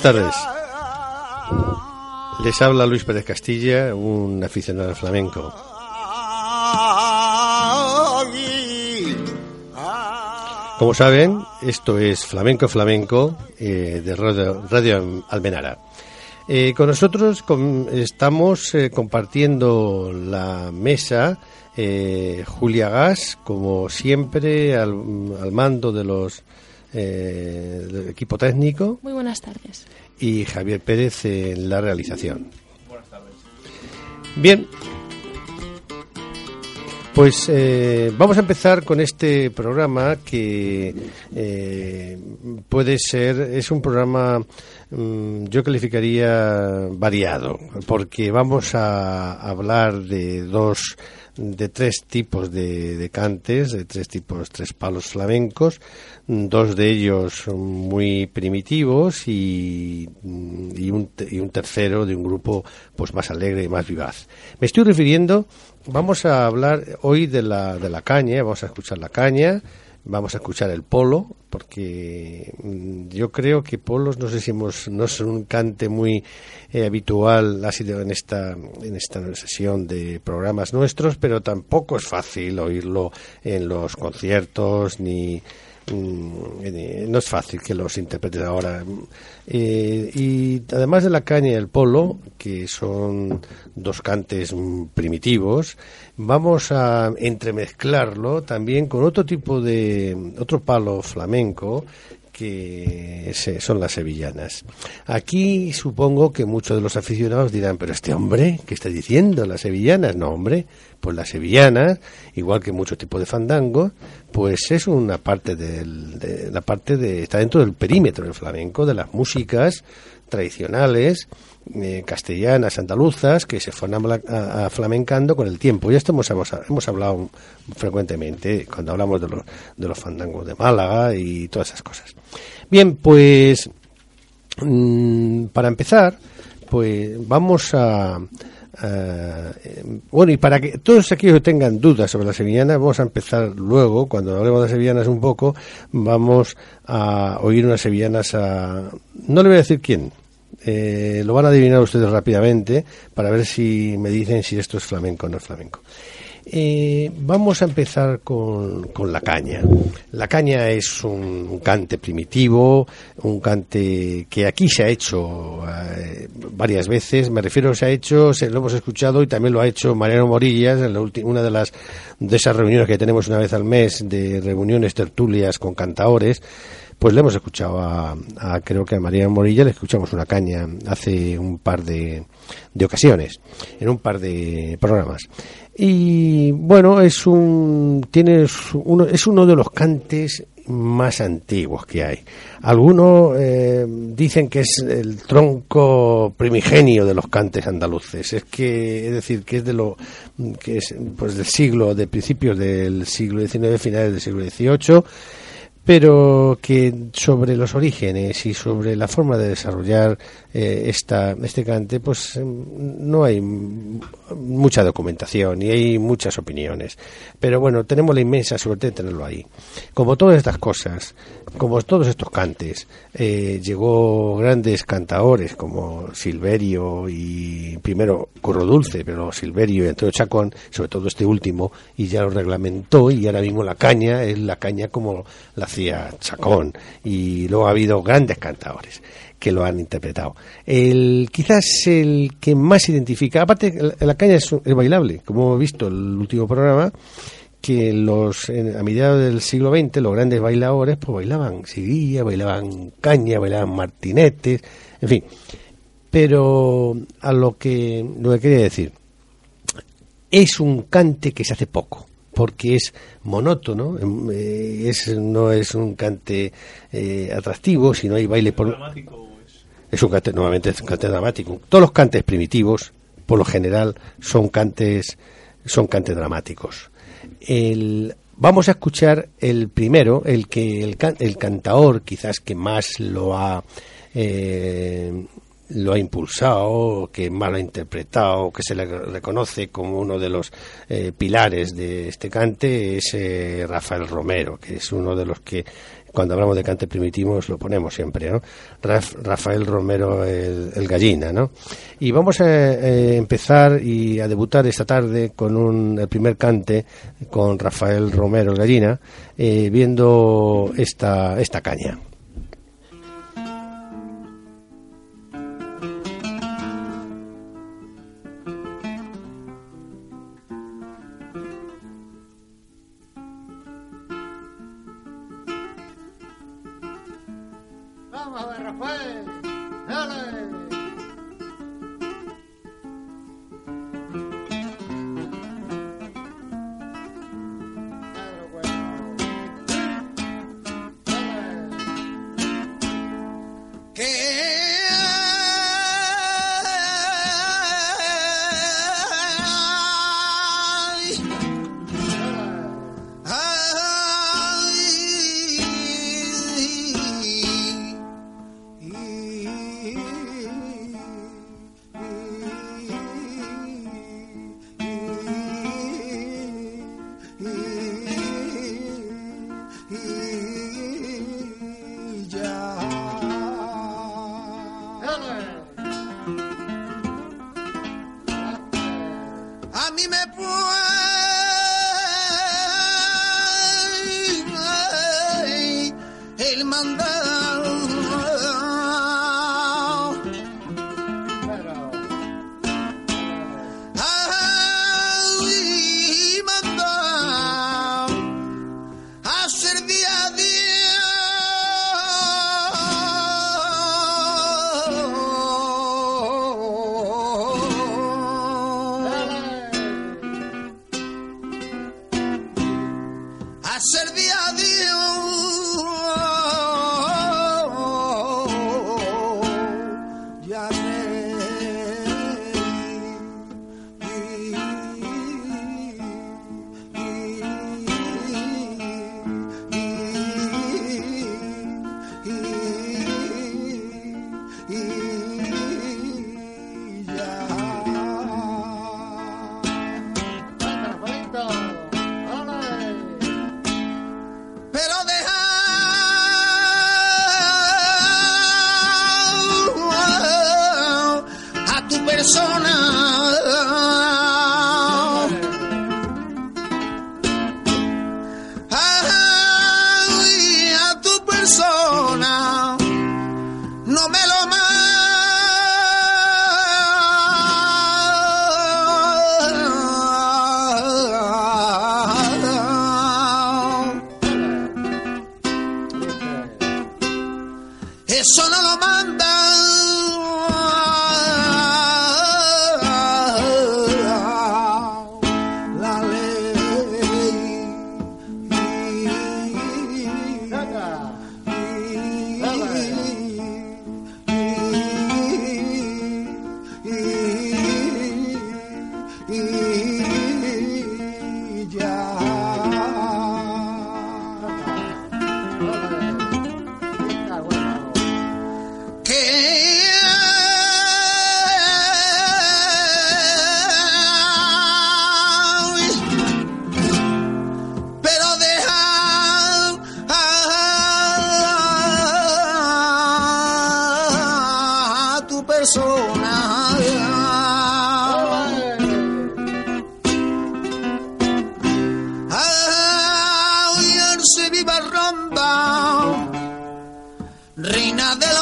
Buenas tardes. Les habla Luis Pérez Castilla, un aficionado al flamenco. Como saben, esto es Flamenco Flamenco eh, de Radio, Almenara. Eh, con nosotros estamos eh, compartiendo la mesa Julia Gas, como siempre, al, al mando de los del equipo técnico. Muy buenas tardes. Y Javier Pérez en la realización. Buenas tardes. Bien, pues eh, vamos a empezar con este programa que eh, puede ser, es un programa, mm, yo calificaría variado, porque vamos a hablar de dos de tres tipos de, cantes, de tres tipos, tres palos flamencos, dos de ellos muy primitivos y, y, un, y un tercero de un grupo pues más alegre y más vivaz. Me estoy refiriendo, vamos a hablar hoy de la, de la caña, vamos a escuchar la caña, vamos a escuchar el polo, porque mm, yo creo que polos, no sé si hemos, no es un cante muy eh, habitual, ha sido en esta, en esta sesión de programas nuestros, pero tampoco es fácil oírlo en los conciertos ni no es fácil que los interpretes ahora. Eh, y además de la caña y el polo, que son dos cantes primitivos, vamos a entremezclarlo también con otro tipo de, otro palo flamenco que son las sevillanas. Aquí supongo que muchos de los aficionados dirán, pero este hombre, ¿qué está diciendo? Las sevillanas. No, hombre, pues las sevillanas, igual que muchos tipos de fandango, pues es una parte de la parte de, está dentro del perímetro del flamenco, de las músicas tradicionales, eh, castellanas, andaluzas, que se fueron flamencando con el tiempo. Y esto hemos, hemos, hablado frecuentemente cuando hablamos de los, de los fandangos de Málaga y todas esas cosas. Bien, pues mm, para empezar, pues vamos a, bueno, y para que todos aquellos que tengan dudas sobre las sevillanas, vamos a empezar luego, cuando hablemos de sevillanas un poco, vamos a oír unas sevillanas a... No le voy a decir quién, eh, lo van a adivinar ustedes rápidamente para ver si me dicen si esto es flamenco o no es flamenco. Eh, vamos a empezar con, la caña. La caña es un, cante primitivo, un cante que aquí se ha hecho eh, varias veces. Me refiero, se ha hecho, se, lo hemos escuchado y también lo ha hecho Mariano Morillas en la una de las de esas reuniones que tenemos una vez al mes de reuniones tertulias con cantaores pues le hemos escuchado a, creo que a María Morilla le escuchamos una caña hace un par de, de ocasiones, en un par de programas. Y bueno, es un, tiene uno, es uno de los cantes más antiguos que hay. Algunos eh, dicen que es el tronco primigenio de los cantes andaluces. Es que, es decir, que es de lo, que es, pues del siglo, de principios del siglo XIX, finales del siglo XVIII pero que sobre los orígenes y sobre la forma de desarrollar eh, esta, este cante, pues em, no hay mucha documentación y hay muchas opiniones. Pero bueno, tenemos la inmensa suerte de tenerlo ahí. Como todas estas cosas, como todos estos cantes, eh, llegó grandes cantaores como Silverio y primero Curro Dulce, pero Silverio y Antonio Chacón, sobre todo este último, y ya lo reglamentó y ahora mismo la caña es la caña como la Chacón y luego ha habido grandes cantadores que lo han interpretado. El, quizás el que más identifica, aparte la caña es, es bailable, como hemos visto en el último programa, que los a mediados del siglo XX los grandes bailadores pues bailaban seguía, bailaban caña, bailaban martinetes, en fin. Pero a lo que lo que quería decir es un cante que se hace poco porque es monótono, em, eh, es, no es un cante eh, atractivo, si no hay baile por... Es un cante, nuevamente es un cante dramático. Todos los cantes primitivos, por lo general, son cantes, son cantes dramáticos. El, vamos a escuchar el primero, el que el, el cantaor quizás que más lo ha eh, lo ha impulsado, que mal ha interpretado, que se le reconoce como uno de los eh, pilares de este cante, es eh, Rafael Romero, que es uno de los que cuando hablamos de cante primitivo lo ponemos siempre, ¿no? Rafael Romero el, gallina, ¿no? Y vamos a empezar y a debutar esta tarde con un, el primer cante con Rafael Romero el gallina, viendo esta, esta caña.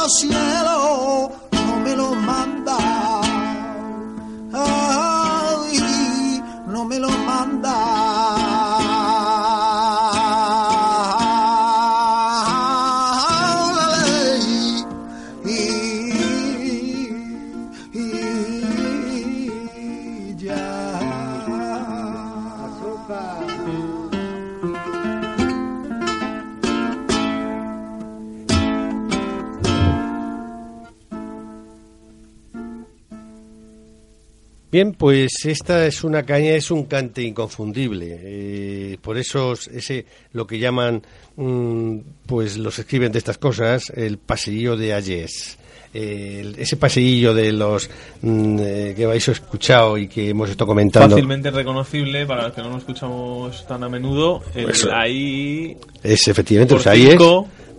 paciência. Bien, pues esta es una caña, es un cante inconfundible. Eh, por eso ese lo que llaman, mm, pues los escriben de estas cosas, el pasillo de Ayes. ese pasillo de los mm, eh, que habéis escuchado y que hemos estado comentando. Fácilmente reconocible para los que no lo escuchamos tan a menudo. El, ahí. Es efectivamente, los Ayes.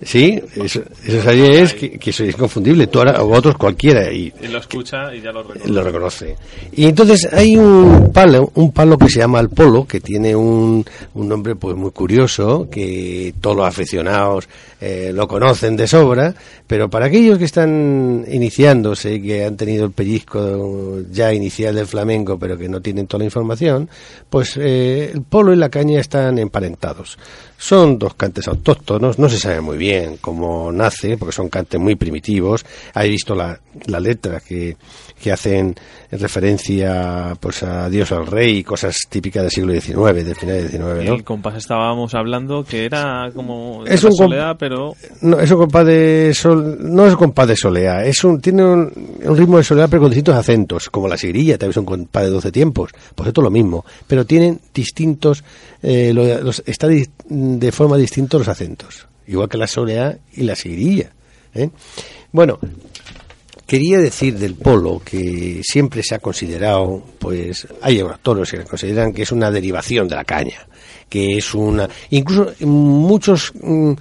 Sí, eso, eso es que, que, es inconfundible. Tú ahora, o otros cualquiera. Y, lo escucha y ya lo reconoce. Lo reconoce. Y entonces hay un palo, un palo que se llama el polo, que tiene un, un nombre pues muy curioso, que todos los aficionados eh, lo conocen de sobra, pero para aquellos que están iniciándose que han tenido el pellizco ya inicial del flamenco, pero que no tienen toda la información, pues eh, el polo y la caña están emparentados. Son dos cantes autóctonos, no se sabe muy bien cómo nace, porque son cantes muy primitivos. He visto la, la letra que, que hacen referencia pues a Dios al Rey, cosas típicas del siglo XIX, del final del XIX. ¿no? El compás estábamos hablando que era como es un soleá, pero no es un compás de sol, no es un compás de soleá, es un tiene un, ritmo de soleá pero con distintos acentos, como la sigrilla, tal vez un compás de 12 tiempos, pues esto es lo mismo, pero tienen distintos eh, los, está de forma distinta los acentos, igual que la soleá y la sigrilla. ¿eh? Bueno, Quería decir del polo que siempre se ha considerado, pues hay autores que consideran que es una derivación de la caña, que es una, incluso muchos mm,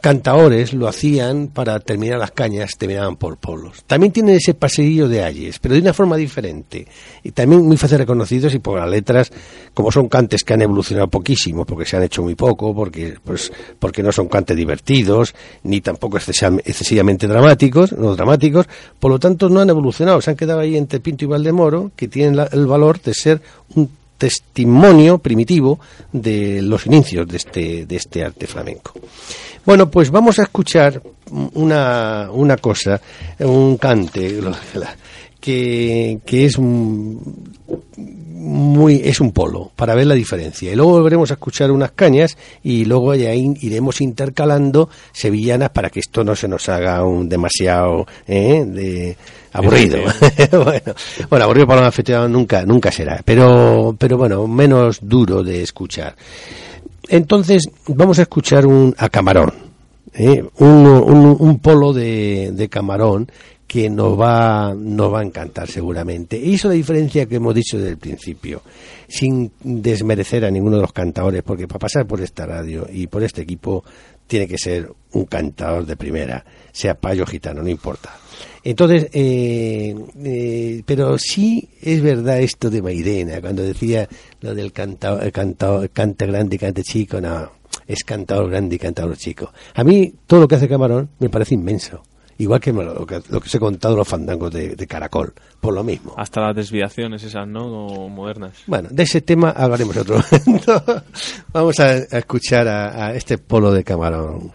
cantaores lo hacían para terminar las cañas, terminaban por polos. También tienen ese paseillo de ayes, pero de una forma diferente. Y también muy fácil reconocidos y por las letras, como son cantes que han evolucionado poquísimo, porque se han hecho muy poco, porque, pues, porque no son cantes divertidos, ni tampoco excesivamente dramáticos, no dramáticos, por lo tanto no han evolucionado, se han quedado ahí entre Pinto y Valdemoro, que tienen el valor de ser un testimonio primitivo de los inicios de este, de este arte flamenco. Bueno, pues vamos a escuchar una, una cosa, un cante que, que es muy es un polo para ver la diferencia. Y luego volveremos a escuchar unas cañas y luego ya iremos intercalando sevillanas para que esto no se nos haga un demasiado ¿eh? de aburrido. Bueno, bueno aburrido para un aficionado nunca nunca será. Pero pero bueno menos duro de escuchar entonces vamos a escuchar un a camarón, ¿eh? un, polo de, camarón que nos va, nos va a encantar seguramente. Y eso la diferencia que hemos dicho desde el principio, sin desmerecer a ninguno de los cantadores, porque para pasar por esta radio y por este equipo tiene que ser un cantador de primera, sea payo gitano, no importa. Entonces, eh, eh, pero sí es verdad esto de Mairena, cuando decía lo del cantador, canta grande y cante chico, no, es cantador grande y cantador chico. A mí todo lo que hace Camarón me parece inmenso. Igual que lo que, lo que os he contado los fandangos de, Caracol, por lo mismo. Hasta las desviaciones esas, ¿no? modernas. Bueno, de ese tema hablaremos otro momento. Vamos a, escuchar a este polo de Camarón.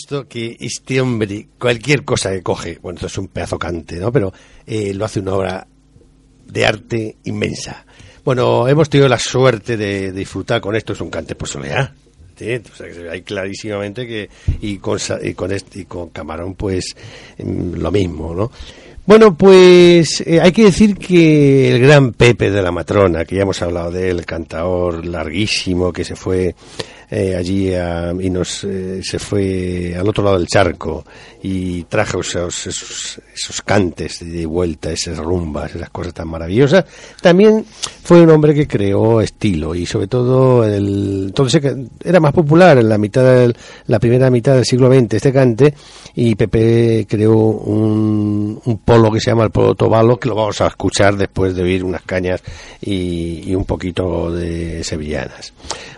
Visto que este hombre, cualquier cosa que coge, bueno, esto es un pedazo cante, ¿no? Pero eh, lo hace una obra de arte inmensa. Bueno, hemos tenido la suerte de, disfrutar con esto, es un cante por soleá. ¿sí? Clarísimamente que, y con, y con, este, y con Camarón, pues mm, lo mismo, ¿no? Bueno, pues eh, hay que decir que el gran Pepe de la Matrona, que ya hemos hablado de él, el cantador larguísimo que se fue eh, allí y nos eh, se fue al otro lado del charco y trajo esos, esos, cantes de vuelta, esas rumbas, esas cosas tan maravillosas. También fue un hombre que creó estilo y sobre todo el, entonces era más popular en la mitad del, la primera mitad del siglo XX este cante y Pepe creó un, un polo que se llama el polo tobalo que lo vamos a escuchar después de oír unas cañas y, y un poquito de sevillanas.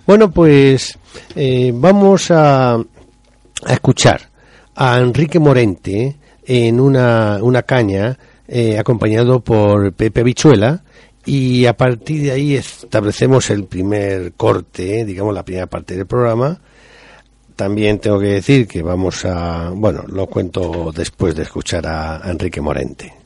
Bueno, pues eh, vamos a, a, escuchar a Enrique Morente en una, una caña eh, acompañado por Pepe Bichuela y a partir de ahí establecemos el primer corte, digamos la primera parte del programa. También tengo que decir que vamos a, bueno, lo cuento después de escuchar a Enrique Morente.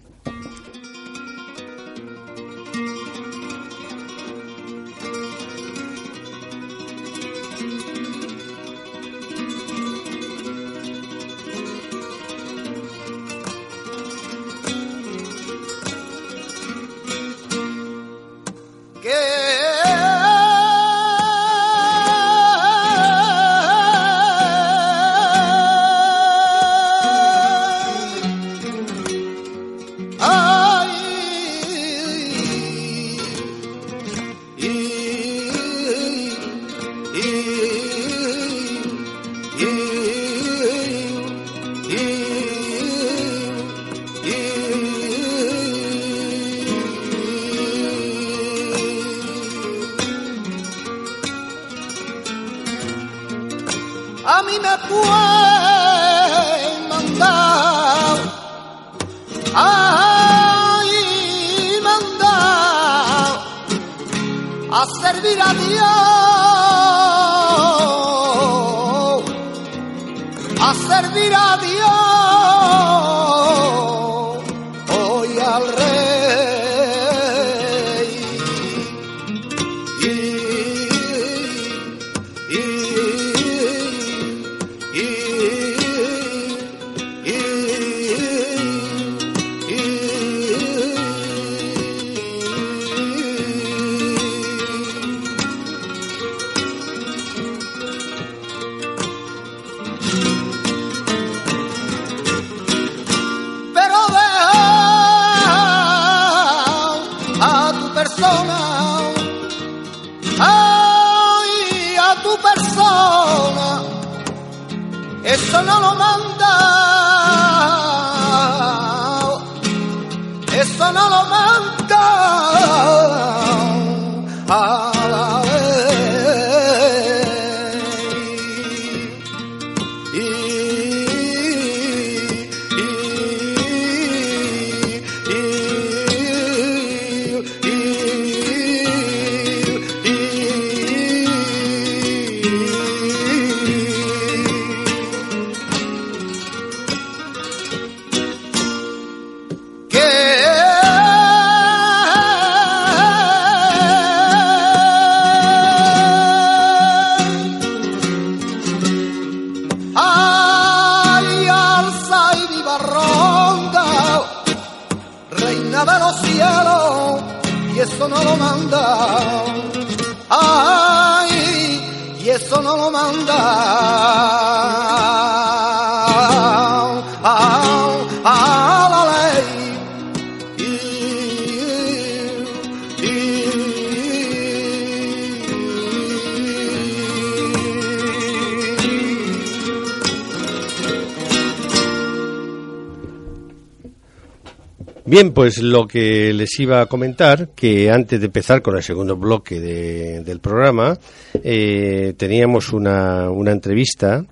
Bien, pues lo que les iba a comentar, que antes de empezar con el segundo bloque del programa, eh, teníamos una, una entrevista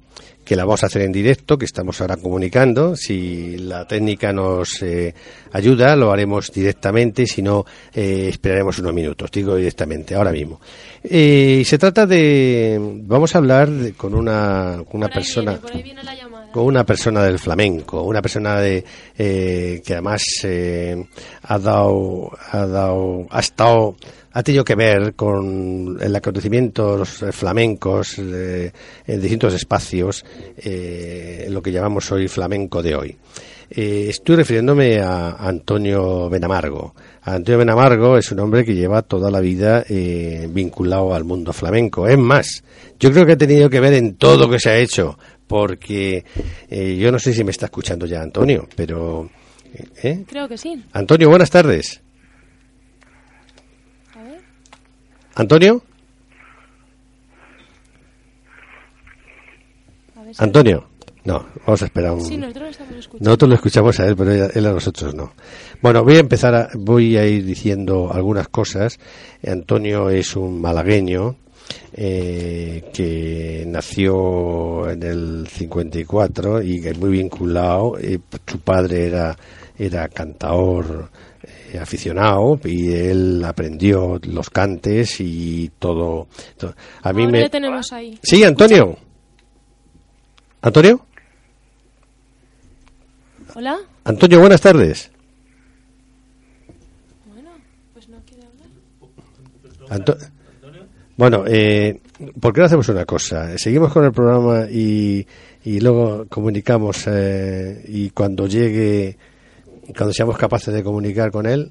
que la vamos a hacer en directo, que estamos ahora comunicando. Si la técnica nos eh, ayuda, lo haremos directamente, si no, eh, esperaremos unos minutos, digo directamente, ahora mismo. Eh, se trata de, vamos a hablar con una, con una persona, con una persona del flamenco, una persona de, que además ha dado, ha dado, ha estado ha tenido que ver con el acontecimientos flamencos en distintos espacios, eh, lo que llamamos hoy flamenco de hoy. Eh, estoy refiriéndome a Antonio Benamargo. Antonio Benamargo es un hombre que lleva toda la vida eh, vinculado al mundo flamenco. Es más, yo creo que ha tenido que ver en todo lo que se ha hecho, porque eh, yo no sé si me está escuchando ya Antonio, pero... Creo que sí. Antonio, buenas tardes. ¿Antonio? Antonio. No, vamos a esperar un... Sí, nosotros lo estamos escuchando. Nosotros lo escuchamos a él, pero él a nosotros no. Bueno, voy a empezar, a, voy a ir diciendo algunas cosas. Antonio es un malagueño eh, que nació en el 54 y que es muy vinculado. Eh, su padre era, era cantador eh, aficionado y él aprendió los cantes y todo. A mí me. tenemos ahí. Sí, Antonio. Antonio. Hola. Antonio, buenas tardes. Bueno, pues no quiere hablar. Bueno, eh, ¿por qué no hacemos una cosa? Seguimos con el programa y, y luego comunicamos eh, y cuando llegue cuando seamos capaces de comunicar con él.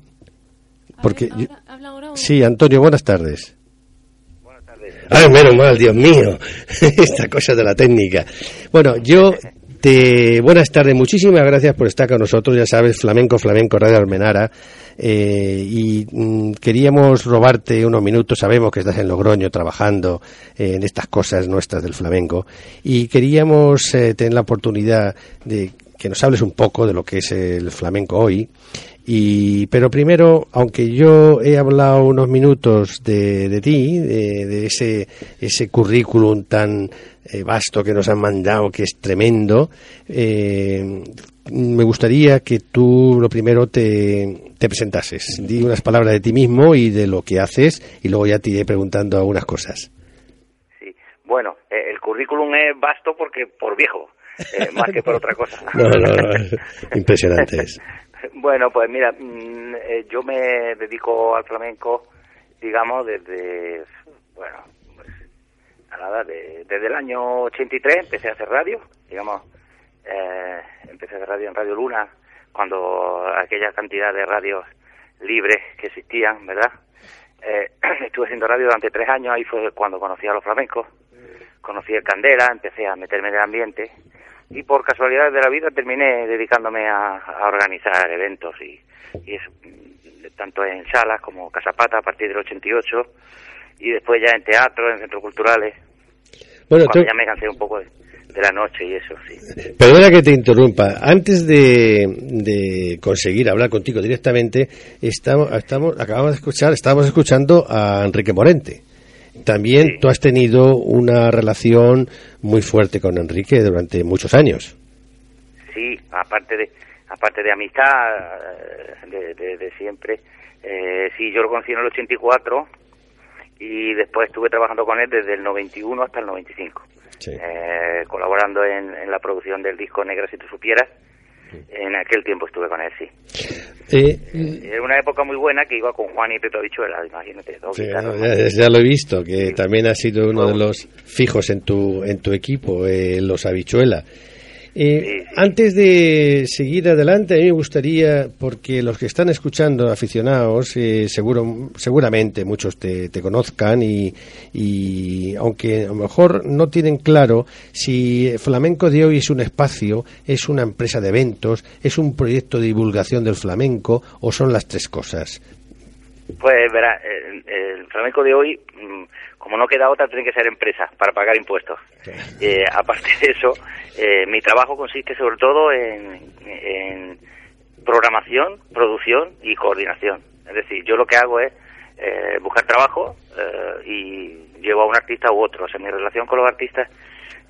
Porque sí, Antonio, buenas tardes. Buenas tardes. Ay, menos mal, Dios mío, esta cosa de la técnica. Bueno, yo te buenas tardes, muchísimas gracias por estar con nosotros, ya sabes, Flamenco, Flamenco, Radio Almenara. Eh, y mm, queríamos robarte unos minutos, sabemos que estás en Logroño trabajando en estas cosas nuestras del flamenco y queríamos eh, tener la oportunidad de que nos hables un poco de lo que es el flamenco hoy. Y, pero primero, aunque yo he hablado unos minutos de, de ti, de, ese, ese currículum tan eh, vasto que nos han mandado, que es tremendo, eh, me gustaría que tú lo primero te, te presentases. Di unas palabras de ti mismo y de lo que haces, y luego ya te iré preguntando algunas cosas. Sí, bueno, eh, el currículum es vasto porque por viejo eh, más que por otra cosa. No, no, no, impresionante es. Bueno, pues mira, mm, eh, yo me dedico al flamenco, digamos, desde, bueno, pues, nada, desde el año 83 empecé a hacer radio, digamos, eh, empecé a hacer radio en Radio Luna, cuando aquella cantidad de radios libres que existían, ¿verdad? estuve haciendo radio durante tres años, ahí fue cuando conocí a los flamencos, conocí el Candela, empecé a meterme en el ambiente y por casualidad de la vida terminé dedicándome a, organizar eventos y, y eso, tanto en salas como Casapata a partir del 88 y después ya en teatro, en centros culturales. Bueno, cuando ya me cansé un poco de, la noche y eso, sí. Perdona que te interrumpa. Antes de, de conseguir hablar contigo directamente, estamos, estamos, acabamos de escuchar, estábamos escuchando a Enrique Morente. También tú has tenido una relación muy fuerte con Enrique durante muchos años. Sí, aparte de aparte de amistad eh, de, siempre. Eh, sí, yo lo conocí en el 84 y después estuve trabajando con él desde el 91 hasta el 95, eh, colaborando en, en, la producción del disco Negras si tú supieras en aquel tiempo estuve con él, sí. Eh, Era una época muy buena que iba con Juan y Peto Habichuela, imagínate. ya, lo he visto, que también ha sido uno de los fijos en tu, en tu equipo, eh, los Habichuela. Eh, antes de seguir adelante, a mí me gustaría, porque los que están escuchando, aficionados, eh, seguro, seguramente muchos te, conozcan y, y, aunque a lo mejor no tienen claro si Flamenco de hoy es un espacio, es una empresa de eventos, es un proyecto de divulgación del flamenco o son las tres cosas. Pues verá, el, flamenco de hoy, mm, como no queda otra, tiene que ser empresa para pagar impuestos. Eh, aparte de eso, eh, mi trabajo consiste sobre todo en, programación, producción y coordinación. Es decir, yo lo que hago es eh, buscar trabajo y llevo a un artista u otro. O sea, mi relación con los artistas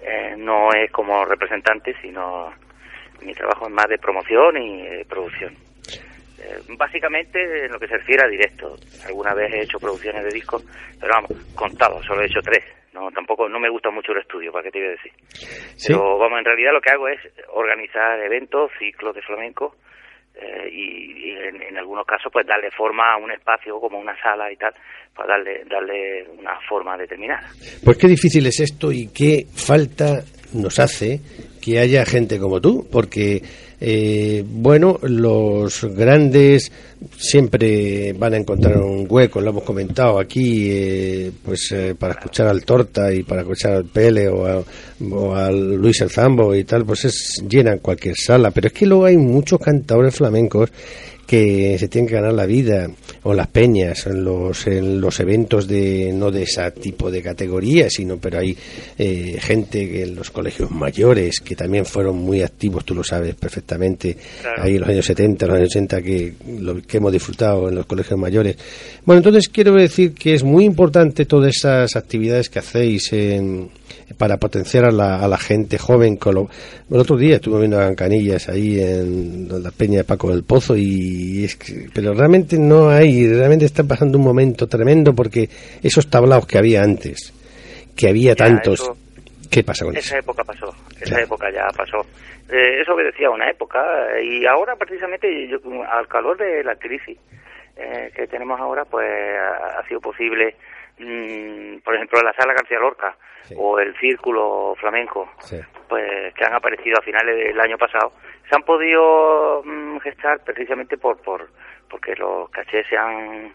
eh, no es como representante, sino mi trabajo es más de promoción y producción. Eh, básicamente en lo que se refiere a directo. Alguna vez he hecho producciones de discos, pero vamos, contado, solo he hecho tres. No, tampoco, no me gusta mucho el estudio, ¿para qué te iba a decir? Pero vamos, en realidad lo que hago es organizar eventos, ciclos de flamenco, eh, y, en, algunos casos pues darle forma a un espacio como una sala y tal para darle darle una forma determinada pues qué difícil es esto y qué falta nos hace que haya gente como tú porque eh, bueno, los grandes siempre van a encontrar un hueco, lo hemos comentado aquí, eh, pues eh, para escuchar al Torta y para escuchar al Pele o, o al Luis El Zambo y tal, pues es, llenan cualquier sala. Pero es que luego hay muchos cantadores flamencos que se tienen que ganar la vida o las peñas en los en los eventos de no de ese tipo de categoría sino pero hay eh, gente que en los colegios mayores que también fueron muy activos tú lo sabes perfectamente ahí en los años 70 los años 80 que lo que hemos disfrutado en los colegios mayores. Bueno entonces quiero decir que es muy importante todas esas actividades que hacéis en para potenciar a la, a la gente joven. Con lo, el otro día estuve viendo a Canillas ahí en la Peña de Paco del Pozo, y es pero realmente no hay, realmente está pasando un momento tremendo porque esos tablaos que había antes, que había tantos. ¿Qué pasa con esa época pasó, esa época ya pasó. Eh, eso obedecía a una época y ahora precisamente yo, al calor de la crisis eh, que tenemos ahora, pues ha, sido posible, mm, por ejemplo, la sala García Lorca, o el círculo flamenco, pues que han aparecido a finales del año pasado, se han podido mm, gestar precisamente por, por porque los cachés se han,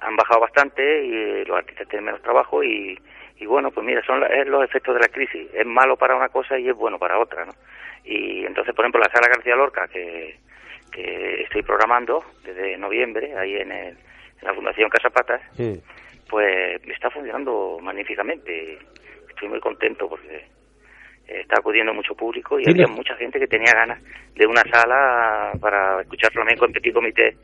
han bajado bastante y los artistas tienen menos trabajo y, y bueno, pues mira, son los efectos de la crisis. Es malo para una cosa y es bueno para otra, ¿no? Y entonces, por ejemplo, la sala García Lorca, que, que estoy programando desde noviembre, ahí en, el, en la Fundación Casapatas, pues está funcionando magníficamente estoy muy contento porque eh, está acudiendo mucho público y había mucha gente que tenía ganas de una sala para escuchar flamenco en petit comité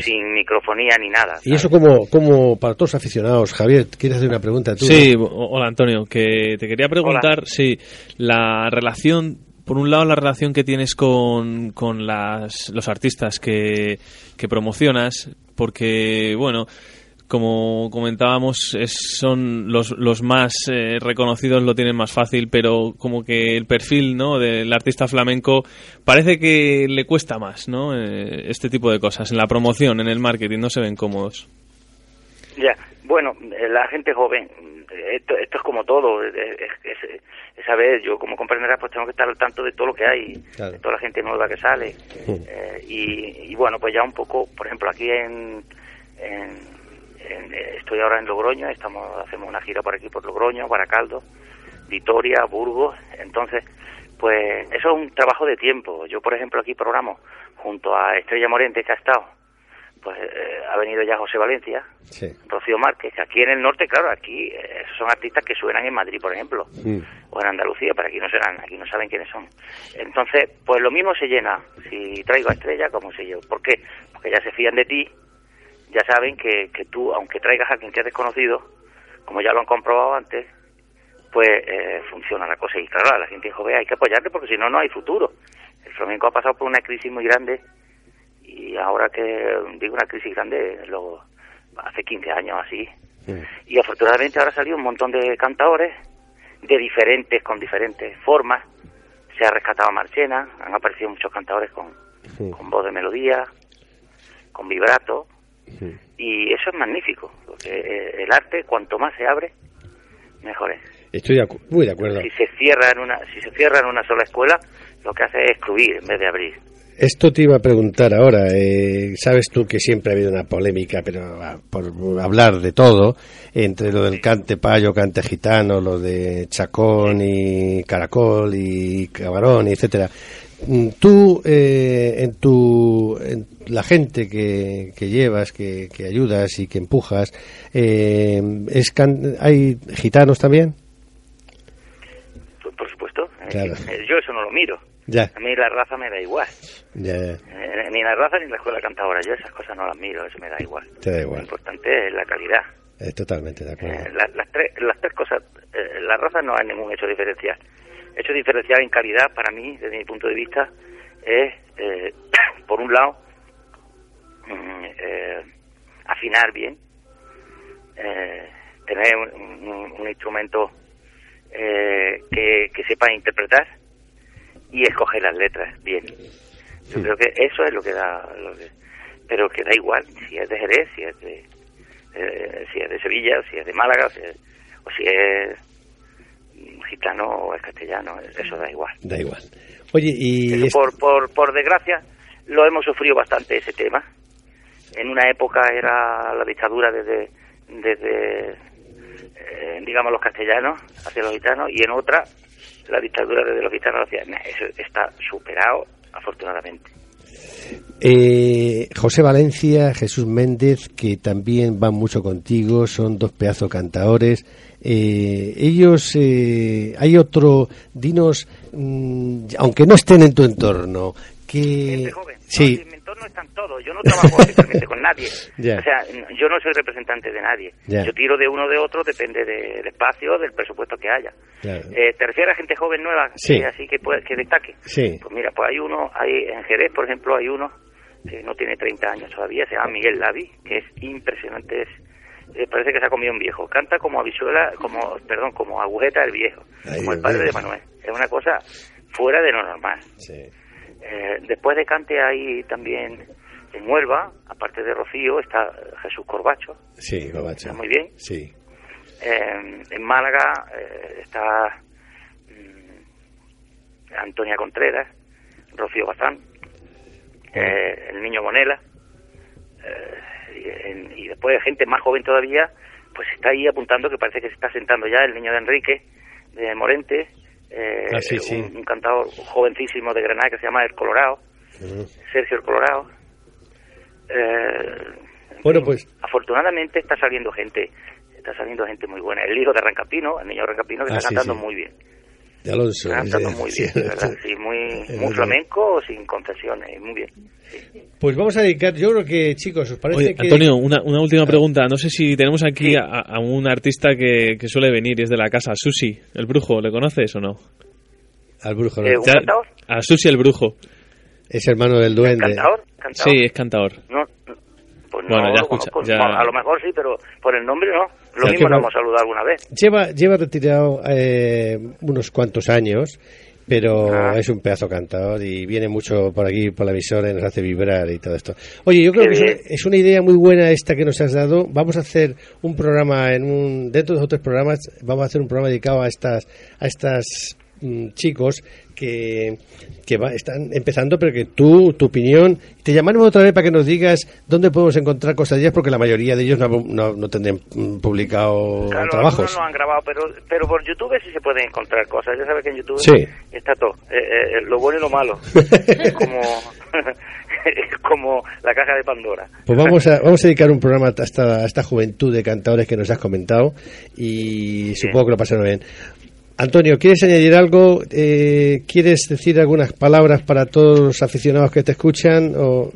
sin microfonía ni nada. Y eso como, como para todos los aficionados. Javier, ¿quieres hacer una pregunta tú? Sí, hola Antonio, que te quería preguntar si la relación por un lado, la relación que tienes con, con las, los artistas que, que promocionas, porque, bueno, como comentábamos, son los, los más eh, reconocidos lo tienen más fácil, pero como que el perfil ¿no? del artista flamenco parece que le cuesta más ¿no? Eh, este tipo de cosas. En la promoción, en el marketing, no se ven cómodos. Ya, bueno, eh, la gente joven, esto, esto es como todo, es, es, saber, yo como comprenderás, pues tengo que estar al tanto de todo lo que hay, de toda la gente nueva que sale. y, y, bueno, pues ya un poco, por ejemplo, aquí en, en eh, estoy ahora en Logroño, estamos hacemos una gira por aquí por Logroño, Baracaldo, Vitoria, Burgos, entonces pues eso es un trabajo de tiempo. Yo por ejemplo aquí programo junto a Estrella Morente que ha estado, pues eh, ha venido ya José Valencia, Rocío Márquez, aquí en el norte, claro, aquí eh, son artistas que suenan en Madrid, por ejemplo, o en Andalucía, pero aquí no serán, aquí no saben quiénes son. Entonces, pues lo mismo se llena si traigo a Estrella como si yo. ¿Por qué? Porque ya se fían de ti ya saben que, que tú, aunque traigas a quien te ha desconocido, como ya lo han comprobado antes, pues eh, funciona la cosa. Y claro, la gente dijo, hay que apoyarte porque si no, no hay futuro. El flamenco ha pasado por una crisis muy grande y ahora que digo una crisis grande, luego hace 15 años así. Y afortunadamente ahora ha salido un montón de cantadores de diferentes, con diferentes formas. Se ha rescatado a Marchena, han aparecido muchos cantadores con, con voz de melodía, con vibrato, y eso es magnífico, porque eh, el arte, cuanto más se abre, mejor es. Estoy muy de acuerdo. Si se cierra en una, si se cierra en una sola escuela, lo que hace es excluir en vez de abrir. Esto te iba a preguntar ahora. Eh, Sabes tú que siempre ha habido una polémica, pero ah, por hablar de todo, entre lo del cante payo, cante gitano, lo de chacón y caracol y cabarón, etcétera. Mm, tú, eh, en tu, en la gente que, que llevas, que, que, ayudas y que empujas, eh, es ¿hay gitanos también? Por, supuesto. Eh, yo eso no lo miro. A mí la raza me da igual. ni la raza ni la escuela cantadora. Yo esas cosas no las miro, eso me da igual. Te da igual. Lo importante es la calidad. totalmente de acuerdo. las, tres, las tres cosas eh, la raza no hay ningún hecho diferencial. Hecho diferencial en calidad, para mí, desde mi punto de vista, es, eh, por un lado, eh, afinar bien, tener un, instrumento que, que sepa interpretar y escoger las letras bien. Yo creo que eso es lo que da, lo que, pero que da igual si es de Jerez, si es de, eh, si es de Sevilla, si es de Málaga, o si es gitano o es castellano, eso da igual. Da igual. Oye, y... por, por, por desgracia, lo hemos sufrido bastante ese tema. En una época era la dictadura desde, desde eh, digamos, los castellanos hacia los gitanos, y en otra la dictadura desde los gitanos hacia... Eso está superado, afortunadamente. Eh, José Valencia, Jesús Méndez, que también van mucho contigo, son dos pedazos cantadores. Eh, ellos, eh, hay otro, dinos, mm, aunque no estén en tu entorno, que... Sí no están todos. Yo no trabajo con nadie. O sea, yo no soy representante de nadie. Yo tiro de uno de otro, depende del espacio, del presupuesto que haya. Eh, ¿Te refieres a gente joven nueva? Sí. así que, que destaque. Sí. Pues mira, pues hay uno, hay en Jerez, por ejemplo, hay uno que no tiene 30 años todavía, se llama Miguel Lavi, que es impresionante, es eh, parece que se ha comido un viejo. Canta como avisuela, como, perdón, como agujeta del viejo, como el padre de Manuel. Es una cosa fuera de lo normal. Sí. Eh, después de Cante hay también en Huelva, aparte de Rocío, está Jesús Corbacho. Sí, Corbacho. Está muy bien. Sí. Eh, en Málaga eh, está mm, Antonia Contreras, Rocío Bazán, el niño Monela. Y, y, después gente más joven todavía, pues está ahí apuntando que parece que se está sentando ya el niño de Enrique, de Morente, eh, ah, Un, cantador jovencísimo de Granada que se llama El Colorado, Sergio El Colorado. Eh, bueno, pues. Afortunadamente está saliendo gente, está saliendo gente muy buena. El hijo de Rancapino, el niño de Rancapino, que ah, está cantando muy bien. De Alonso. cantando muy bien, ¿verdad? Sí, muy, muy flamenco, sin concesiones, muy bien. Pues vamos a dedicar, yo creo que chicos, ¿os parece que... Antonio, una, una última pregunta. No sé si tenemos aquí a, un artista que, que, suele venir y es de la casa, Susi, el brujo. ¿Le conoces o no? Al brujo, ¿no? ¿Eh, a Susi el brujo. Es hermano del duende. ¿Cantador? Sí, es cantador. No, pues bueno, ya escucha. A lo mejor sí, pero por el nombre no. Lo mismo lo hemos saludado alguna vez. Lleva, lleva retirado eh, unos cuantos años pero ah. es un pedazo cantador y viene mucho por aquí, por la emisora y nos hace vibrar y todo esto. Oye, yo creo que es una idea muy buena esta que nos has dado. Vamos a hacer un programa en un dentro de otros programas, vamos a hacer un programa dedicado a estas a estas chicos que, que están empezando, pero que tú, tu opinión, te llamaremos otra vez para que nos digas dónde podemos encontrar cosas de ellas, porque la mayoría de ellos no, no, tendrían publicado claro, trabajos. no han grabado, pero, pero por YouTube sí se pueden encontrar cosas. Ya sabes que en YouTube está todo, eh, eh, lo bueno y lo malo. como, como la caja de Pandora. Pues vamos a, vamos a dedicar un programa a esta, a esta juventud de cantadores que nos has comentado y supongo que lo pasaron bien. Antonio, ¿quieres añadir algo? Eh, ¿Quieres decir algunas palabras para todos los aficionados que te escuchan? O,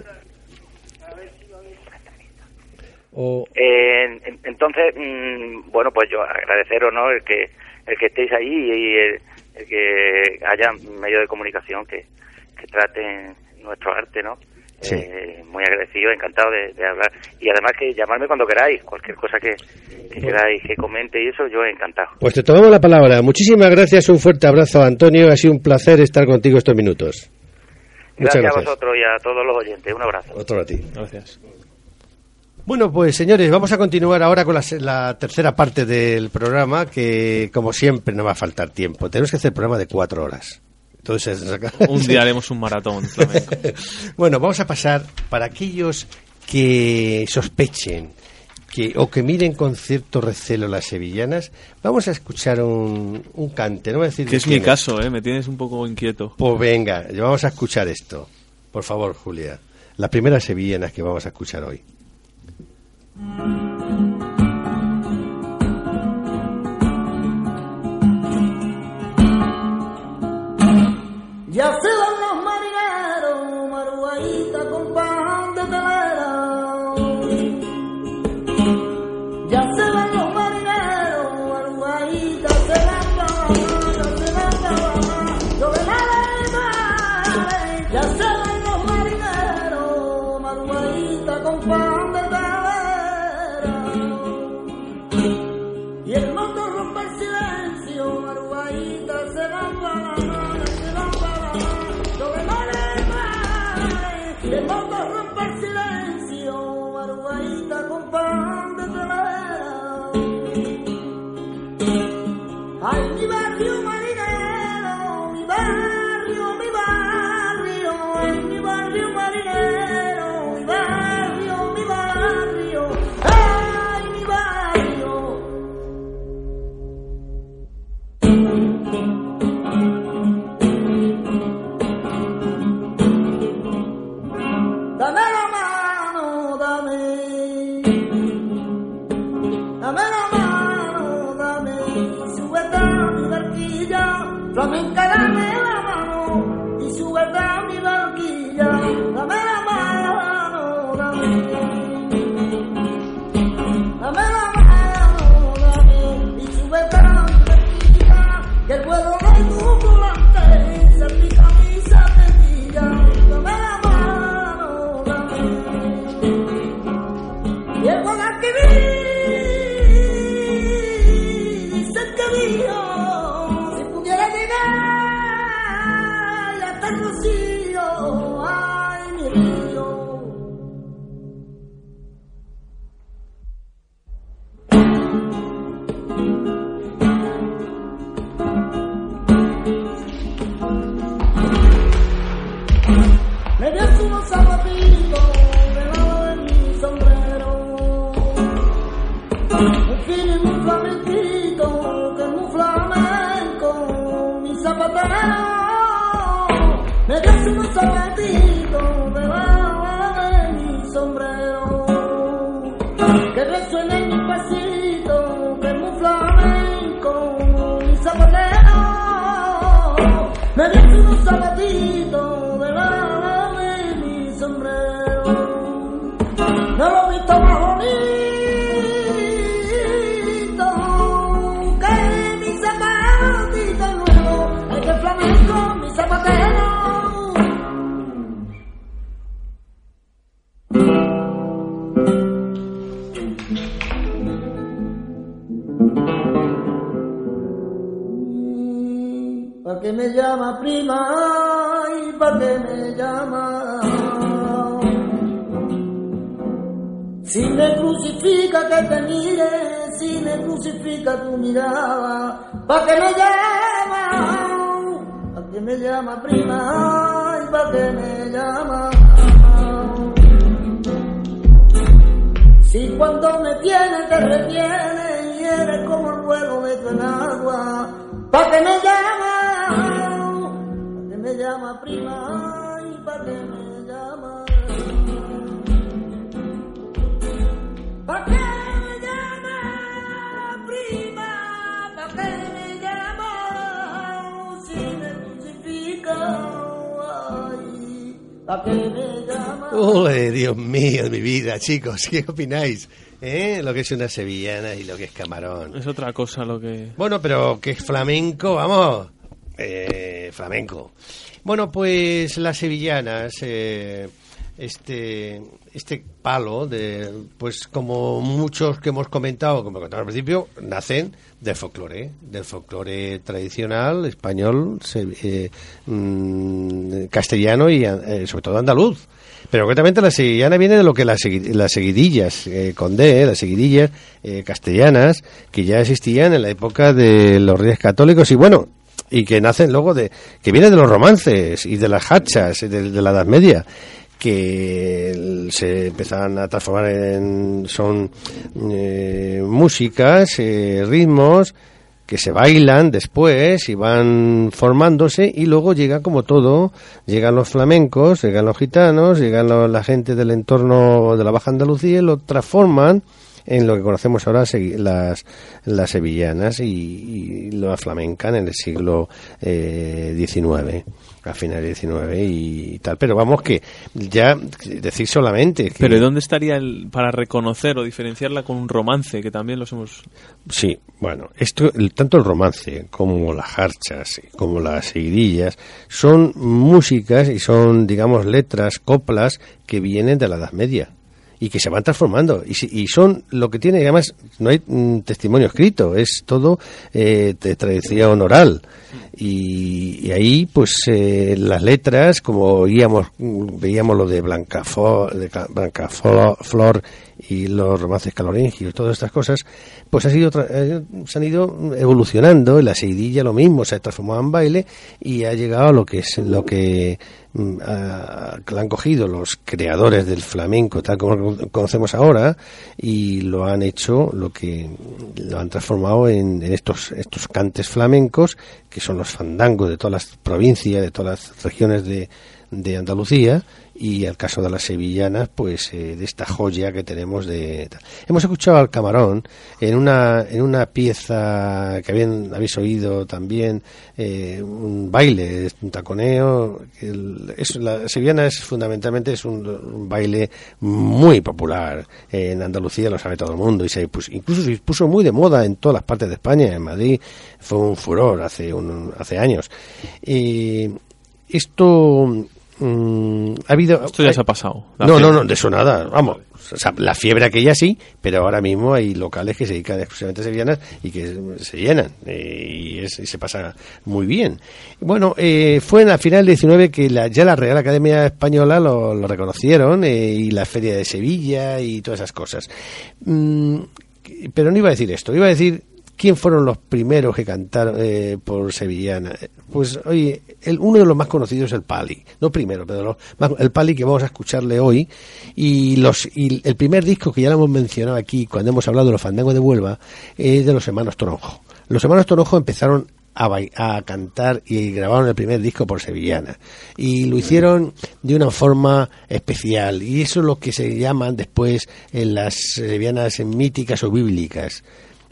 eh, entonces, mm, bueno, pues yo agradeceros ¿no? el que el que estéis ahí y el, que haya medios de comunicación que, que traten nuestro arte, ¿no? Eh, muy agradecido, encantado de, hablar. Y además que llamarme cuando queráis, cualquier cosa que, queráis que comente y eso, yo encantado. Pues te tomamos la palabra. Muchísimas gracias, un fuerte abrazo, Antonio. Ha sido un placer estar contigo estos minutos. Gracias, a vosotros y a todos los oyentes. Un abrazo. Otro a ti. Gracias. Bueno, pues señores, vamos a continuar ahora con la, la, tercera parte del programa, que como siempre no va a faltar tiempo. Tenemos que hacer el programa de cuatro horas. Entonces, un día haremos un maratón bueno, vamos a pasar para aquellos que sospechen que, o que miren con cierto recelo las sevillanas, vamos a escuchar un, un cante. No voy a decir que es mi caso, ¿eh? me tienes un poco inquieto. Pues venga, vamos a escuchar esto. Por favor, Julia. La primera sevillana que vamos a escuchar hoy. Ya se van los marineros, maruaita con sobre ti. Qué me llama prima? ¿Y para qué me llama? Si me crucifica que te mire, si me crucifica tu mirada, ¿para qué me llama? ¿Para qué me llama prima? ¿Y para qué me llama? Si cuando me tiene te retiene y eres como el vuelo de tu enagua, ¿para qué me llama? ¿Para qué me llama prima? ¿Y para qué me llama? ¿Para qué me llama prima? ¿Para qué me llama si me crucifica? Ay, ¿Para qué me llama? Uy, Dios mío, mi vida, chicos, ¿qué opináis? ¿Eh? Lo que es una sevillana y lo que es camarón. Es otra cosa lo que... Bueno, pero que es flamenco, vamos. Eh, flamenco. Bueno, pues las sevillanas, eh, este, este palo, de, pues como muchos que hemos comentado, como comentaba al principio, nacen del folclore, del folclore tradicional español, eh, mm, castellano y eh, sobre todo andaluz. Pero concretamente la sevillana viene de lo que las, segui- las seguidillas, eh, D, las seguidillas eh, castellanas, que ya existían en la época de los reyes católicos y bueno, y que nacen luego de, que vienen de los romances y de las hachas de, de la Edad Media que se empiezan a transformar en son eh, músicas, eh, ritmos que se bailan después y van formándose y luego llega como todo, llegan los flamencos, llegan los gitanos, llegan la gente del entorno de la Baja Andalucía y lo transforman en lo que conocemos ahora las, las sevillanas y, y lo flamencan en el siglo eh, XIX, a finales XIX y tal. Pero vamos que ya decir solamente que... Pero ¿y dónde estaría el, para reconocer o diferenciarla con un romance, que también los hemos... Sí, bueno, esto, el- tanto el romance como las harchas, como las seguidillas, son músicas y son, digamos, letras, coplas que vienen de la Edad Media y que se van transformando. Y, si- y son lo que tiene, además, no hay mm, testimonio escrito, es todo eh, de tradición oral. Y, ahí, pues, eh, las letras, como oíamos, veíamos lo de Blanca, Fo- de Ca- Blanca Flo- Flor y los romances calorengios, todas estas cosas, pues ha sido eh, se han ido evolucionando, la seguidilla lo mismo, se ha transformado en baile y ha llegado a lo que es lo que, mm, que han cogido los creadores del flamenco, tal como lo conocemos ahora, y lo han hecho, lo que lo han transformado en, en estos, estos cantes flamencos, que son los fandangos de todas las provincias, de todas las regiones de, de Andalucía y el caso de las sevillanas, pues eh, de esta joya que tenemos de... Hemos escuchado al Camarón en una, en una pieza que habían, habéis oído también, eh, un baile, un taconeo. es, la sevillana es fundamentalmente es un, baile muy popular en Andalucía, lo sabe todo el mundo, y se, pues, incluso se puso muy de moda en todas las partes de España, en Madrid fue un furor hace, un, hace años. Y esto Mm, ha habido. Esto ya se ha pasado. No, no, no, de eso nada. Vamos, la fiebre aquella sí, pero ahora mismo hay locales que se dedican exclusivamente a sevillanas y que se llenan eh, y, se pasa muy bien. Bueno, eh, fue en la final 19 que la, ya la Real Academia Española lo, reconocieron eh, y la Feria de Sevilla y todas esas cosas. Mm, pero no iba a decir esto, iba a decir ¿Quién fueron los primeros que cantaron eh, por Sevillana? Pues, oye, el, uno de los más conocidos es el Pali. No primero, pero el Pali que vamos a escucharle hoy. Y, los, y el primer disco que ya lo hemos mencionado aquí, cuando hemos hablado de los fandangos de Huelva, es de los hermanos Toronjo. Los hermanos Toronjo empezaron a, a, cantar y grabaron el primer disco por Sevillana. Y lo hicieron de una forma especial. Y eso es lo que se llaman después en las sevillanas míticas o bíblicas.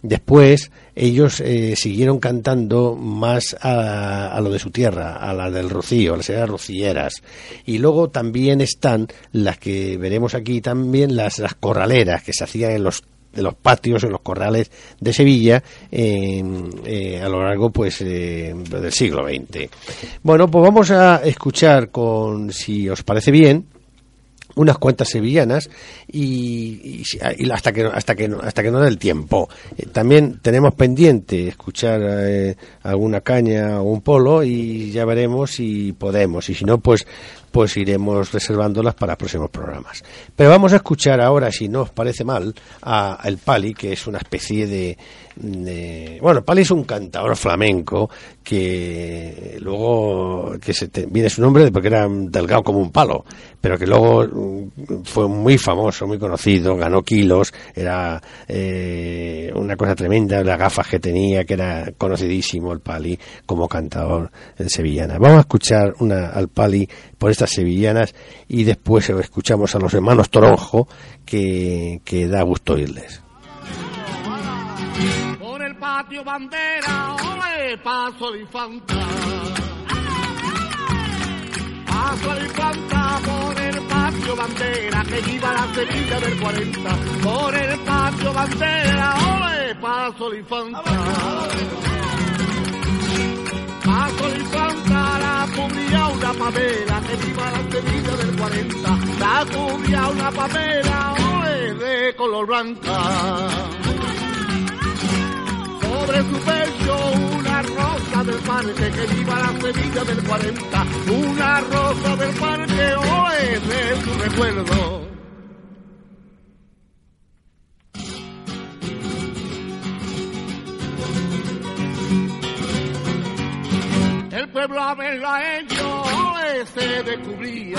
Después ellos eh, siguieron cantando más a, lo de su tierra, a la del Rocío, a las eras rocilleras. Y luego también están las que veremos aquí también, las, las corraleras que se hacían en los los patios, en los corrales de Sevilla eh, a lo largo pues eh, del siglo XX. Bueno, pues vamos a escuchar con, si os parece bien, unas cuantas sevillanas y, hasta que hasta que hasta que no dé el tiempo. Eh, también tenemos pendiente escuchar eh, alguna caña o un polo y ya veremos si podemos. Y si no pues pues iremos reservándolas para próximos programas pero vamos a escuchar ahora si no os parece mal a el Pali que es una especie de bueno, Pali es un cantador flamenco que luego que se viene su nombre porque era delgado como un palo, pero que luego mm, fue muy famoso, muy conocido, ganó kilos, era eh, una cosa tremenda, las gafas que tenía, que era conocidísimo el Pali como cantador en sevillana. Vamos a escuchar una, al Pali por estas sevillanas y después escuchamos a los hermanos Toronjo que, que da gusto oírles patio bandera, ole, paso la infanta. Paso la infanta por el patio bandera, que viva la Sevilla del 40. Por el patio bandera, ole, paso la infanta. La infanta, la cubría una pamela, que viva la Sevilla del 40. La cubría una pamela, ole, de color blanca sobre su pecho una rosa del parque que viva la semilla del 40, una rosa del parque hoy de su recuerdo. El pueblo a verlo a ellos se descubría.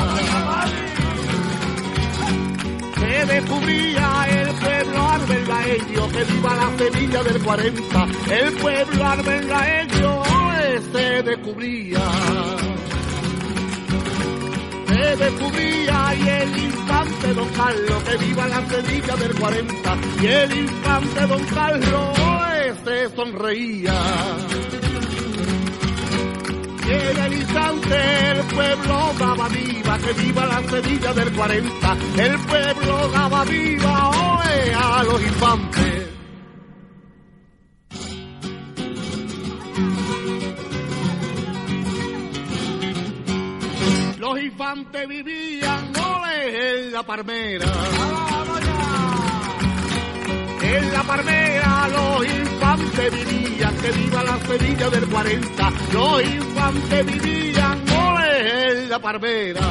Se descubría el pueblo arbellaeño, que viva la semilla del 40, el pueblo arbellaeño se descubría. Se descubría y el infante don Carlos, que viva la semilla del 40, y el infante don Carlos se sonreía en el instante el pueblo daba viva, que viva la semilla del 40, el pueblo daba viva, oe, a los infantes. Los infantes vivían, ole, en la palmera. En la palmera los infantes vivían, que viva la semilla del 40. Los infantes vivían, ole, en la palmera.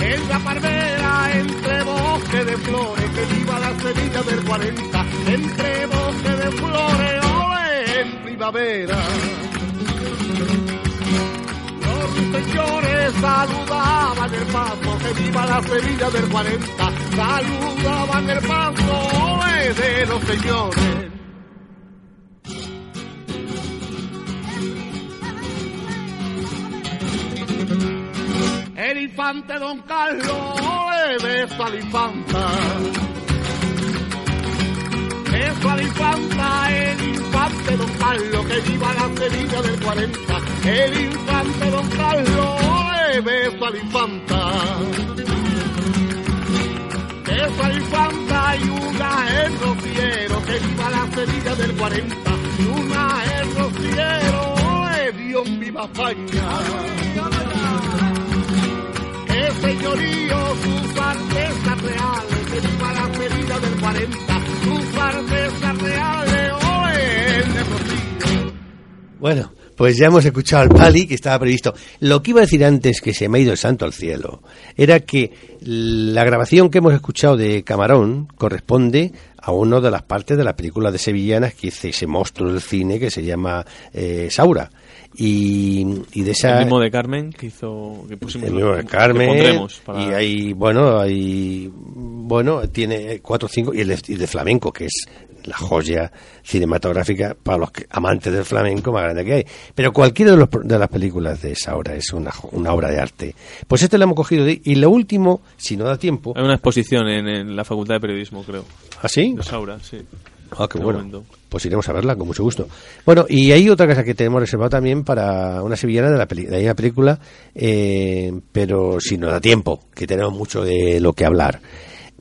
en la palmera, entre bosque de flores, que viva la semilla del 40, entre bosque de flores, ole, en primavera. Los señores saludaban el paso, que viva la semilla del 40, saludaban el paso, de los señores. El infante Don Carlos le beso a la infanta. A infanta, el infante Don Carlos, que viva la semilla del 40. El infante Don Carlos le beso a infanta. Semilla del 40. Y una el rociero, le dio en viva España el señorío, sus artesas reales, que viva la ferida del 40, sus artesas reales, de. Bueno, pues ya hemos escuchado al Pali que estaba previsto. Lo que iba a decir antes, que se me ha ido el santo al cielo, era que la grabación que hemos escuchado de Camarón corresponde a una de las partes de la película de Sevillanas que hizo ese monstruo del cine que se llama eh, Saura. Y, y de esa El mismo de Carmen que hizo. Que pusimos el mismo de Carmen para- y hay bueno hay bueno tiene cuatro o cinco y el de, y el de flamenco que es la joya cinematográfica para los amantes del flamenco más grande que hay pero cualquiera de, los, de las películas de esa obra es una, una obra de arte pues este lo hemos cogido de, y lo último si no da tiempo Hay una exposición en, en la Facultad de Periodismo, creo. ¿así? De Saura, sí. Ah, qué bueno. momento. Pues iremos a verla con mucho gusto. Bueno, y hay otra cosa que tenemos reservada también para una sevillana de la, peli- de la película, eh, pero si nos da tiempo, que tenemos mucho de lo que hablar.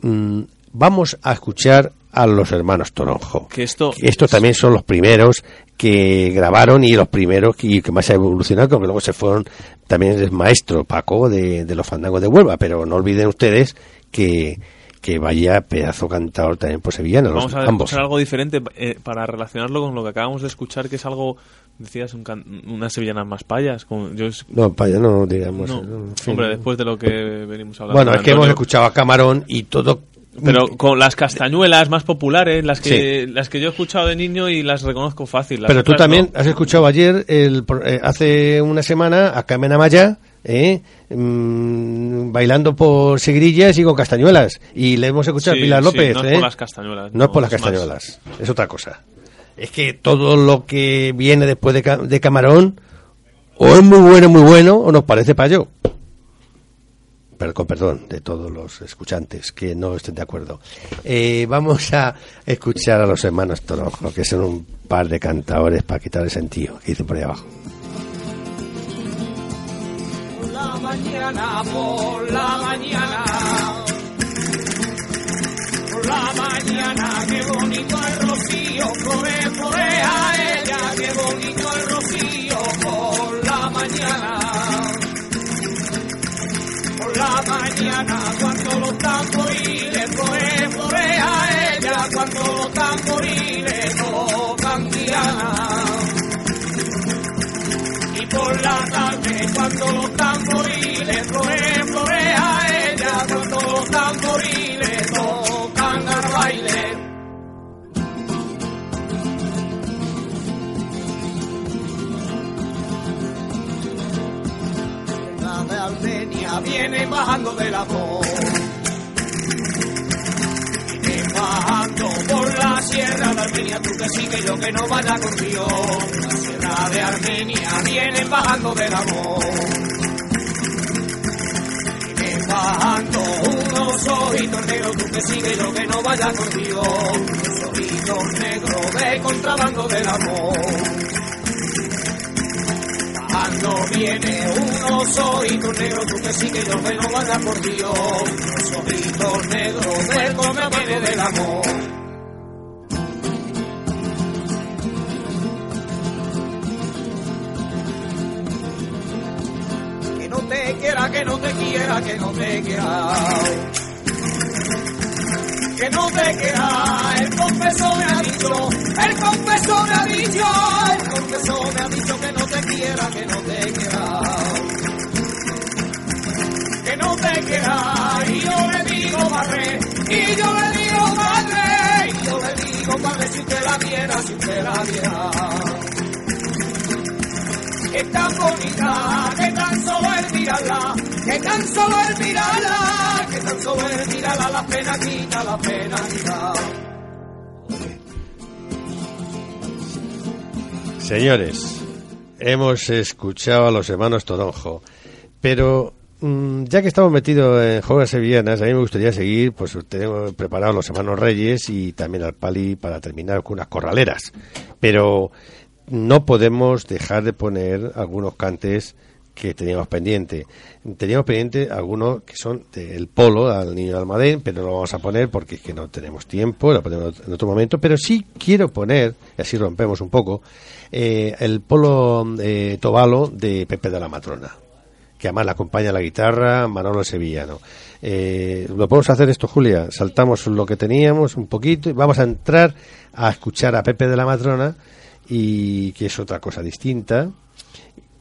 Mm, vamos a escuchar a los hermanos Toronjo. Que esto- Estos también son los primeros que grabaron y los primeros que, que más ha evolucionado, porque luego se fueron también el maestro Paco de, de los fandangos de Huelva, pero no olviden ustedes que, que vaya pedazo cantador también por sevillana, los, Vamos a ambos. escuchar algo diferente eh, para relacionarlo con lo que acabamos de escuchar, que es algo, decías, un can- unas sevillanas más payas. Como yo es- No, para no digamos. no, en fin. hombre, después de lo que venimos hablando. Bueno, es que hemos escuchado a Camarón y todo. Pero con las castañuelas más populares, las que las que yo he escuchado de niño y las reconozco fácil. las Pero tú también no. has escuchado ayer, el, eh, hace una semana, a Carmen Amaya, ¿eh? Mm, bailando por segrillas y con castañuelas. Y le hemos escuchado Sí, a Pilar sí, López. no es ¿eh? por las castañuelas, No es por las es más. castañuelas, es otra cosa. Es que todo lo que viene después de, de Camarón, o es muy bueno, muy bueno, o nos parece payo. Con perdón de todos los escuchantes que no estén de acuerdo. Eh, vamos a escuchar a los hermanos Toronjo, que son un par de cantadores para quitar el sentido, que dicen por ahí abajo. Por la mañana, por la mañana. Por la mañana, qué bonito el rocío, flore, florea ella, qué bonito mañana, cuando los tamboriles, flore, florea ella, cuando los tamboriles tocan diana. Y por la tarde cuando los tamboriles flore, florea Armenia viene bajando del amor. Viene bajando por la sierra de Armenia, tú que sí que yo que no vaya contigo. La sierra de Armenia viene bajando del amor. Viene bajando unos ojitos negros, tú que sí que yo que no vaya contigo. Unos ojitos negros de contrabando del amor. Bajando viene unos ojitos negros, tú que sí que yo que no vaya por Dios. Unos ojitos negros del come viene del amor. Que no te quiera, que no te quiera, que no te quiera. Que no te quiera, el confesor me ha dicho, el confesor me ha dicho, el confesor me ha dicho que no te quiera, que no te quiera. Que no te quiera. Y yo le digo madre, y yo le digo madre, y yo le digo madre si usted la viera, si usted la viera. Es tan bonita, que tan solo es mirarla, que tan solo es mirarla, que tan solo es mirarla, la pena quita, la pena quita. Señores, hemos escuchado a los hermanos Toronjo, pero mm, ya que estamos metidos en juegos sevillanas, a mí me gustaría seguir, pues tenemos preparados los hermanos Reyes y también al Pali para terminar con unas corraleras. Pero no podemos dejar de poner algunos cantes que teníamos pendiente. Teníamos pendiente algunos que son del polo al niño de Almadén, pero no lo vamos a poner porque es que no tenemos tiempo, lo ponemos en otro momento. Pero sí quiero poner, y así rompemos un poco, eh, el polo eh, Tobalo de Pepe de la Matrona, que además le acompaña la guitarra Manolo Sevillano. Eh, ¿Lo podemos hacer esto, Julia? Saltamos lo que teníamos un poquito y vamos a entrar a escuchar a Pepe de la Matrona y que es otra cosa distinta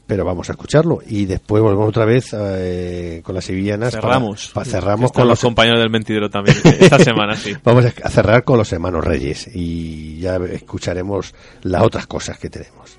pero vamos a escucharlo. Y después volvemos otra vez eh, con las sevillanas cerramos. para, para- cerramos con los los compañeros del mentidero también esta semana sí. Vamos a cerrar con los hermanos Reyes y ya escucharemos las otras cosas que tenemos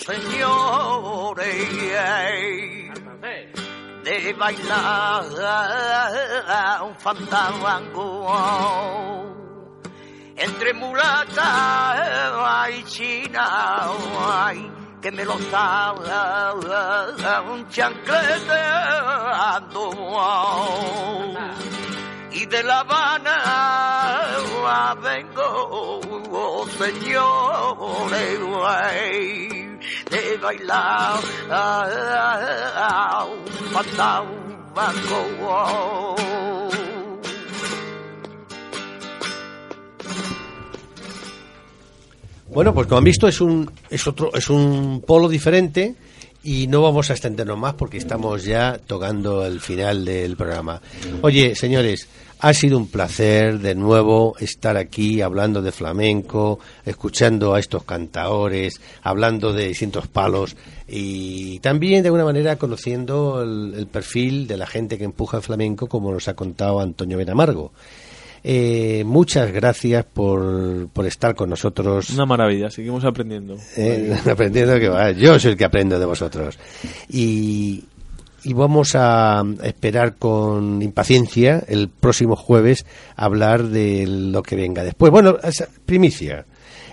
señores, de bailar un fandango entre mulata y china, ay, que me lo da un chancleteando y de La Habana vengo, oh, señores, de bailar un fandango. Bueno, pues como han visto es un es otro es un polo diferente y no vamos a extendernos más porque estamos ya tocando el final del programa. Oye, señores, ha sido un placer de nuevo estar aquí hablando de flamenco, escuchando a estos cantaores, hablando de distintos palos y también de alguna manera conociendo el, el perfil de la gente que empuja el flamenco como nos ha contado Antonio Benamargo. Eh, muchas gracias por, por estar con nosotros. una maravilla seguimos aprendiendo Eh, aprendiendo que va. Yo soy el que aprendo de vosotros. Y, y vamos a esperar con impaciencia el próximo jueves hablar de lo que venga después. Bueno, primicia.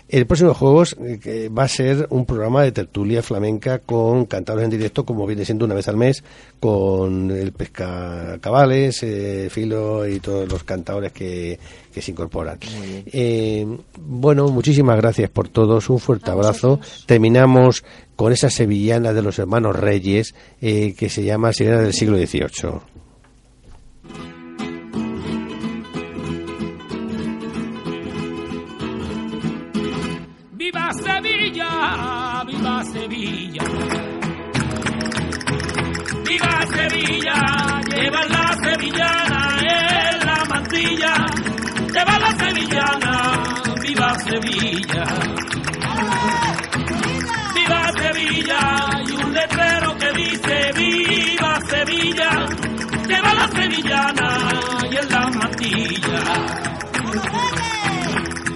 El próximo Juegos eh, va a ser un programa de tertulia flamenca con cantadores en directo, como viene siendo una vez al mes, con el Pesca Cabales, eh, Filo y todos los cantadores que, que se incorporan. Eh, bueno, muchísimas gracias por todos, un fuerte abrazo. Terminamos con esa sevillana de los hermanos Reyes eh, que se llama Sevillana del siglo XVIII. Sevilla, viva Sevilla. Lleva la sevillana en la mantilla. Lleva la sevillana, viva Sevilla. Viva Sevilla, y un letrero que dice viva Sevilla. Lleva la sevillana y en la mantilla.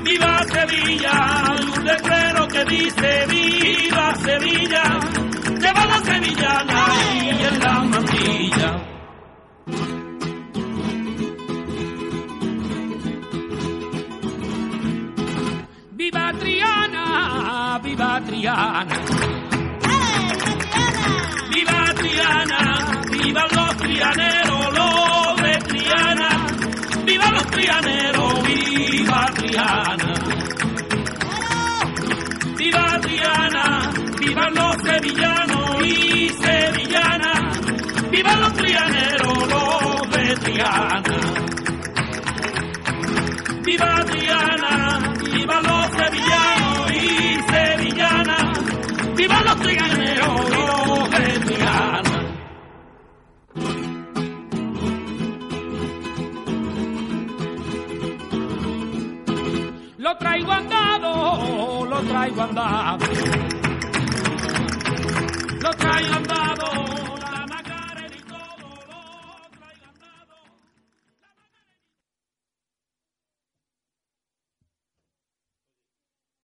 Viva Sevilla, y un letrero que dice Viva Sevilla, lleva la sevillana y en la mantilla. Viva Triana, viva Triana. Viva Triana, viva los trianeros, los de Triana. Viva los trianeros, viva Triana. Triana, viva los sevillanos y sevillanas. Viva los trianeros, los de Triana. Viva Triana, viva los sevillanos Lo traigo andado, lo traigo andado. Lo traigo andado,